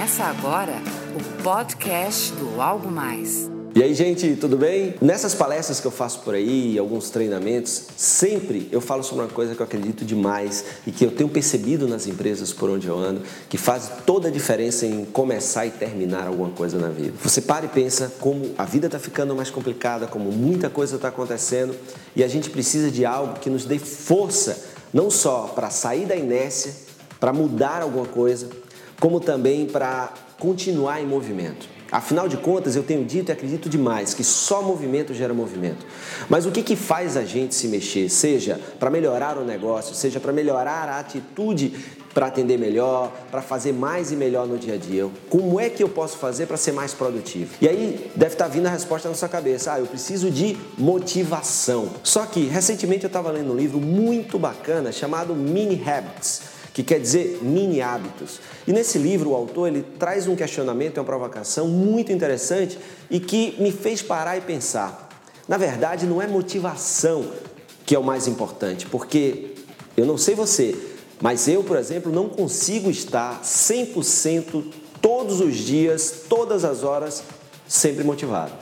Começa agora o podcast do Algo Mais. E aí, gente, tudo bem? Nessas palestras que eu faço por aí, alguns treinamentos, sempre eu falo sobre uma coisa que eu acredito demais e que eu tenho percebido nas empresas por onde eu ando, que faz toda a diferença em começar e terminar alguma coisa na vida. Você para e pensa como a vida está ficando mais complicada, como muita coisa está acontecendo e a gente precisa de algo que nos dê força, não só para sair da inércia, para mudar alguma coisa, como também para continuar em movimento. Afinal de contas, eu tenho dito e acredito demais que só movimento gera movimento. Mas o que, que faz a gente se mexer? Seja para melhorar o negócio, seja para melhorar a atitude para atender melhor, para fazer mais e melhor no dia a dia. Como é que eu posso fazer para ser mais produtivo? E aí deve estar tá vindo a resposta na sua cabeça: ah, eu preciso de motivação. Só que recentemente eu estava lendo um livro muito bacana chamado Mini Habits que quer dizer mini hábitos. E nesse livro o autor ele traz um questionamento, uma provocação muito interessante e que me fez parar e pensar. Na verdade, não é motivação que é o mais importante, porque eu não sei você, mas eu, por exemplo, não consigo estar 100% todos os dias, todas as horas, sempre motivado.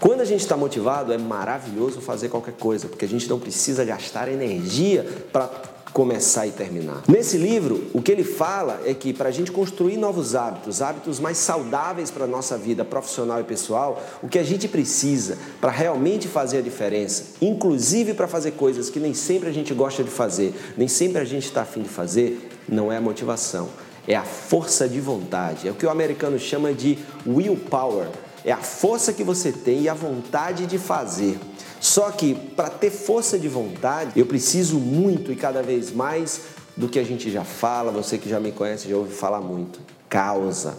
Quando a gente está motivado, é maravilhoso fazer qualquer coisa, porque a gente não precisa gastar energia para começar e terminar. Nesse livro, o que ele fala é que para a gente construir novos hábitos, hábitos mais saudáveis para a nossa vida profissional e pessoal, o que a gente precisa para realmente fazer a diferença, inclusive para fazer coisas que nem sempre a gente gosta de fazer, nem sempre a gente está afim de fazer, não é a motivação, é a força de vontade. É o que o americano chama de willpower. É a força que você tem e a vontade de fazer. Só que para ter força de vontade, eu preciso muito e cada vez mais do que a gente já fala, você que já me conhece já ouve falar muito. Causa.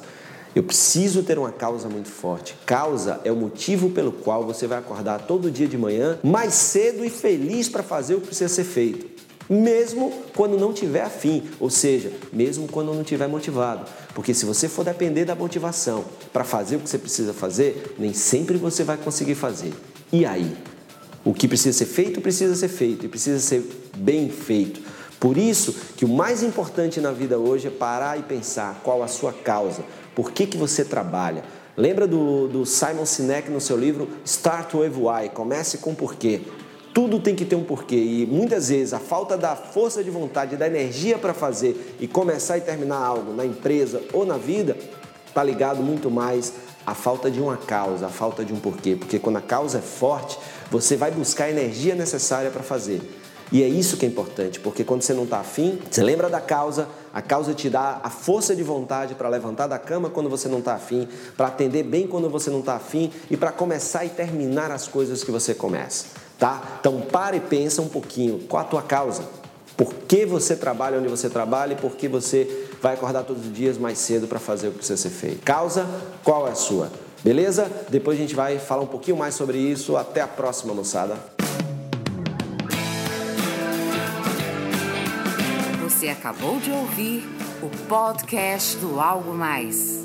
Eu preciso ter uma causa muito forte. Causa é o motivo pelo qual você vai acordar todo dia de manhã mais cedo e feliz para fazer o que precisa ser feito. Mesmo quando não tiver afim, ou seja, mesmo quando não tiver motivado. Porque se você for depender da motivação para fazer o que você precisa fazer, nem sempre você vai conseguir fazer. E aí? O que precisa ser feito, precisa ser feito e precisa ser bem feito. Por isso que o mais importante na vida hoje é parar e pensar qual a sua causa, por que, que você trabalha. Lembra do, do Simon Sinek no seu livro Start with Why, comece com porquê. Tudo tem que ter um porquê e muitas vezes a falta da força de vontade, da energia para fazer e começar e terminar algo na empresa ou na vida está ligado muito mais à falta de uma causa, à falta de um porquê. Porque quando a causa é forte, você vai buscar a energia necessária para fazer. E é isso que é importante, porque quando você não está afim, você lembra da causa, a causa te dá a força de vontade para levantar da cama quando você não está afim, para atender bem quando você não está afim e para começar e terminar as coisas que você começa, tá? Então para e pensa um pouquinho, qual a tua causa? Por que você trabalha onde você trabalha e por que você vai acordar todos os dias mais cedo para fazer o que precisa ser feito? Causa, qual é a sua? Beleza? Depois a gente vai falar um pouquinho mais sobre isso. Até a próxima, moçada. Você acabou de ouvir o podcast do Algo Mais.